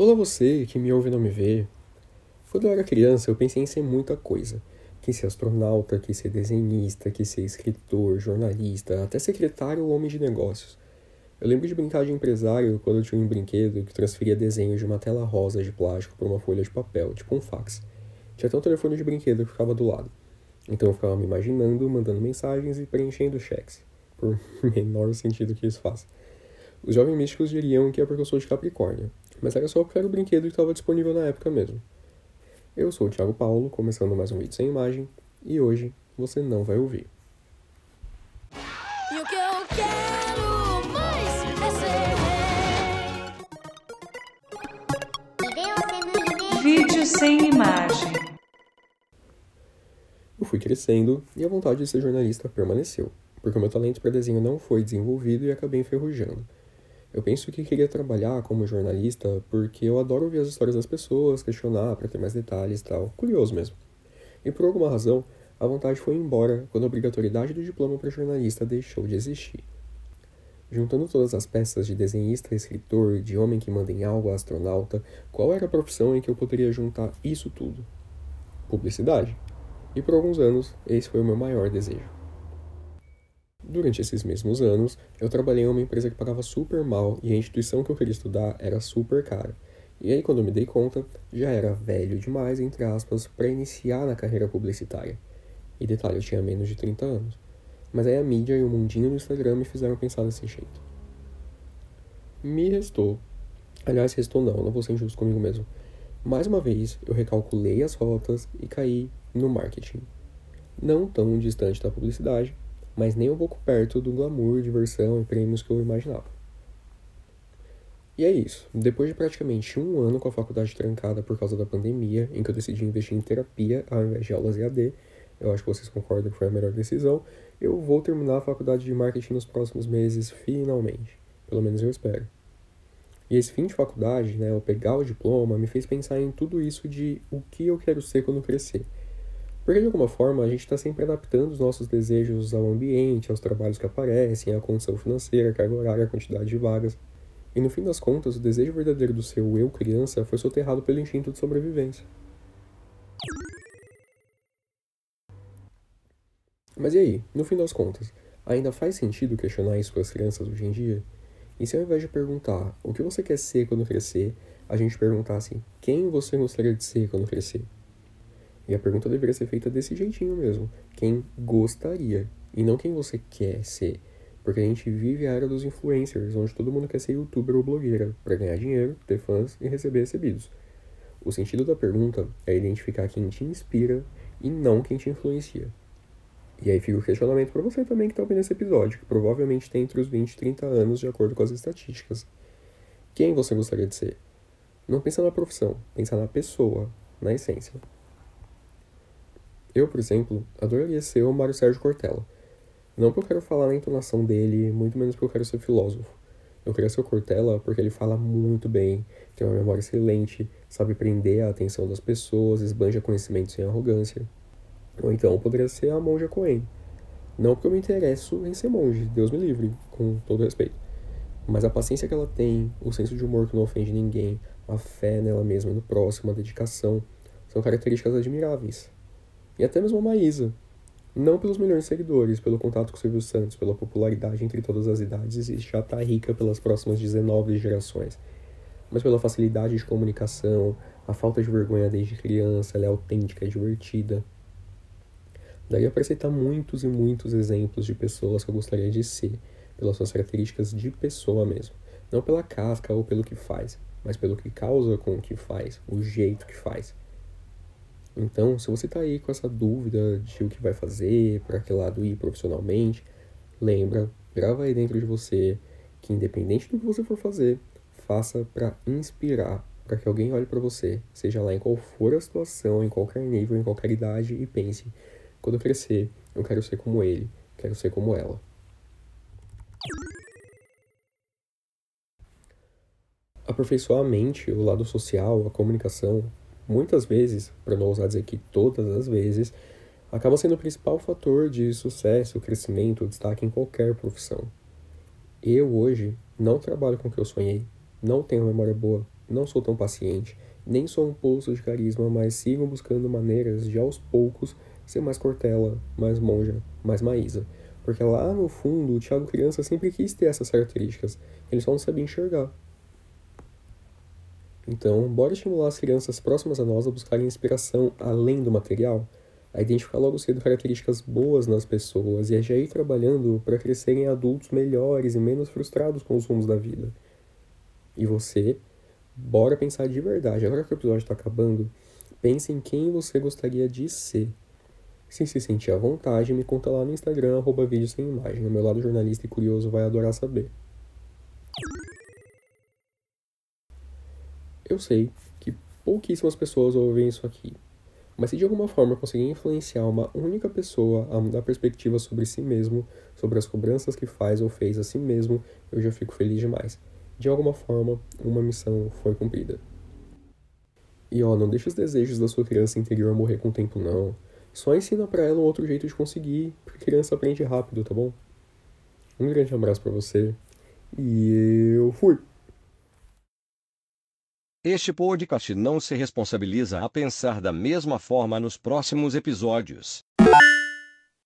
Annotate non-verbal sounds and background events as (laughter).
Olá você que me ouve e não me vê. Quando eu era criança, eu pensei em ser muita coisa. Quis ser astronauta, quis ser desenhista, quis ser escritor, jornalista, até secretário ou homem de negócios. Eu lembro de brincar de empresário quando eu tinha um brinquedo que transferia desenhos de uma tela rosa de plástico para uma folha de papel, tipo um fax. Tinha até um telefone de brinquedo que ficava do lado. Então eu ficava me imaginando, mandando mensagens e preenchendo cheques. Por (laughs) menor sentido que isso faça. Os jovens místicos diriam que é porque eu sou de Capricórnio, mas era só porque era o brinquedo que estava disponível na época mesmo. Eu sou o Thiago Paulo, começando mais um vídeo sem imagem, e hoje você não vai ouvir. E o que eu quero mais é ser Vídeo sem imagem. Eu fui crescendo e a vontade de ser jornalista permaneceu, porque o meu talento para desenho não foi desenvolvido e acabei enferrujando. Eu penso que queria trabalhar como jornalista porque eu adoro ouvir as histórias das pessoas, questionar para ter mais detalhes e tal, curioso mesmo. E por alguma razão, a vontade foi embora quando a obrigatoriedade do diploma para jornalista deixou de existir. Juntando todas as peças de desenhista, escritor, de homem que manda em algo, astronauta, qual era a profissão em que eu poderia juntar isso tudo? Publicidade. E por alguns anos, esse foi o meu maior desejo. Durante esses mesmos anos, eu trabalhei em uma empresa que pagava super mal e a instituição que eu queria estudar era super cara. E aí, quando eu me dei conta, já era velho demais, entre aspas, para iniciar na carreira publicitária. E detalhe, eu tinha menos de 30 anos. Mas aí a mídia e o mundinho do Instagram me fizeram pensar desse jeito. Me restou. Aliás, restou não, não vou ser injusto comigo mesmo. Mais uma vez, eu recalculei as rotas e caí no marketing. Não tão distante da publicidade, mas nem um pouco perto do glamour, diversão e prêmios que eu imaginava. E é isso. Depois de praticamente um ano com a faculdade trancada por causa da pandemia, em que eu decidi investir em terapia ao invés de aulas EAD, eu acho que vocês concordam que foi a melhor decisão, eu vou terminar a faculdade de marketing nos próximos meses, finalmente. Pelo menos eu espero. E esse fim de faculdade, né, ao pegar o diploma, me fez pensar em tudo isso de o que eu quero ser quando crescer. Porque de alguma forma a gente está sempre adaptando os nossos desejos ao ambiente, aos trabalhos que aparecem, à condição financeira, carga horária, a quantidade de vagas. E no fim das contas, o desejo verdadeiro do seu eu criança foi soterrado pelo instinto de sobrevivência. Mas e aí, no fim das contas, ainda faz sentido questionar isso com as crianças hoje em dia? E se ao invés de perguntar o que você quer ser quando crescer, a gente perguntasse quem você gostaria de ser quando crescer? E a pergunta deveria ser feita desse jeitinho mesmo. Quem gostaria e não quem você quer ser. Porque a gente vive a era dos influencers, onde todo mundo quer ser youtuber ou blogueira para ganhar dinheiro, ter fãs e receber recebidos. O sentido da pergunta é identificar quem te inspira e não quem te influencia. E aí fica o questionamento para você também que está ouvindo esse episódio, que provavelmente tem entre os 20 e 30 anos, de acordo com as estatísticas. Quem você gostaria de ser? Não pensa na profissão, pensa na pessoa, na essência. Eu, por exemplo, adoraria ser o Mário Sérgio Cortella. Não porque eu quero falar na entonação dele, muito menos porque eu quero ser filósofo. Eu queria ser o Cortella porque ele fala muito bem, tem uma memória excelente, sabe prender a atenção das pessoas, esbanja conhecimento sem arrogância. Ou então eu poderia ser a monja Coen. Não porque eu me interesso em ser monge, Deus me livre, com todo respeito. Mas a paciência que ela tem, o senso de humor que não ofende ninguém, a fé nela mesma e no próximo, a dedicação, são características admiráveis. E até mesmo a Maísa. Não pelos milhões de seguidores, pelo contato com o Silvio Santos, pela popularidade entre todas as idades e já tá rica pelas próximas 19 gerações. Mas pela facilidade de comunicação, a falta de vergonha desde criança, ela é autêntica, é divertida. Daria para citar muitos e muitos exemplos de pessoas que eu gostaria de ser, pelas suas características de pessoa mesmo. Não pela casca ou pelo que faz, mas pelo que causa com o que faz, o jeito que faz. Então, se você está aí com essa dúvida de o que vai fazer, para que lado ir profissionalmente, lembra, grava aí dentro de você que independente do que você for fazer, faça para inspirar, para que alguém olhe para você, seja lá em qual for a situação, em qualquer nível, em qualquer idade e pense: quando eu crescer, eu quero ser como ele, quero ser como ela. Aperfeiçoar a mente, o lado social, a comunicação, muitas vezes, para não usar dizer que todas as vezes, acaba sendo o principal fator de sucesso, crescimento, destaque em qualquer profissão. Eu hoje não trabalho com o que eu sonhei, não tenho memória boa, Não sou tão paciente, nem sou um poço de carisma, mas sigo buscando maneiras de aos poucos ser mais Cortella, mais Monja, mais Maísa. Porque lá no fundo, o Thiago criança sempre quis ter essas características, ele só não sabia enxergar. Então, bora estimular as crianças próximas a nós a buscarem inspiração além do material, a identificar logo cedo características boas nas pessoas e a já ir trabalhando para crescerem adultos melhores e menos frustrados com os rumos da vida. E você, bora pensar de verdade, agora que o episódio está acabando, pense em quem você gostaria de ser. Se se sentir à vontade, me conta lá no Instagram, arroba vídeo sem imagem. O meu lado jornalista e curioso vai adorar saber. Eu sei que pouquíssimas pessoas ouvem isso aqui, mas se de alguma forma eu conseguir influenciar uma única pessoa a mudar a perspectiva sobre si mesmo, sobre as cobranças que faz ou fez a si mesmo, eu já fico feliz demais. De alguma forma, uma missão foi cumprida. E ó, não deixe os desejos da sua criança interior morrer com o tempo não. Só ensina para ela um outro jeito de conseguir, porque criança aprende rápido, tá bom? Um grande abraço para você e eu fui. Este podcast não se responsabiliza a pensar da mesma forma nos próximos episódios.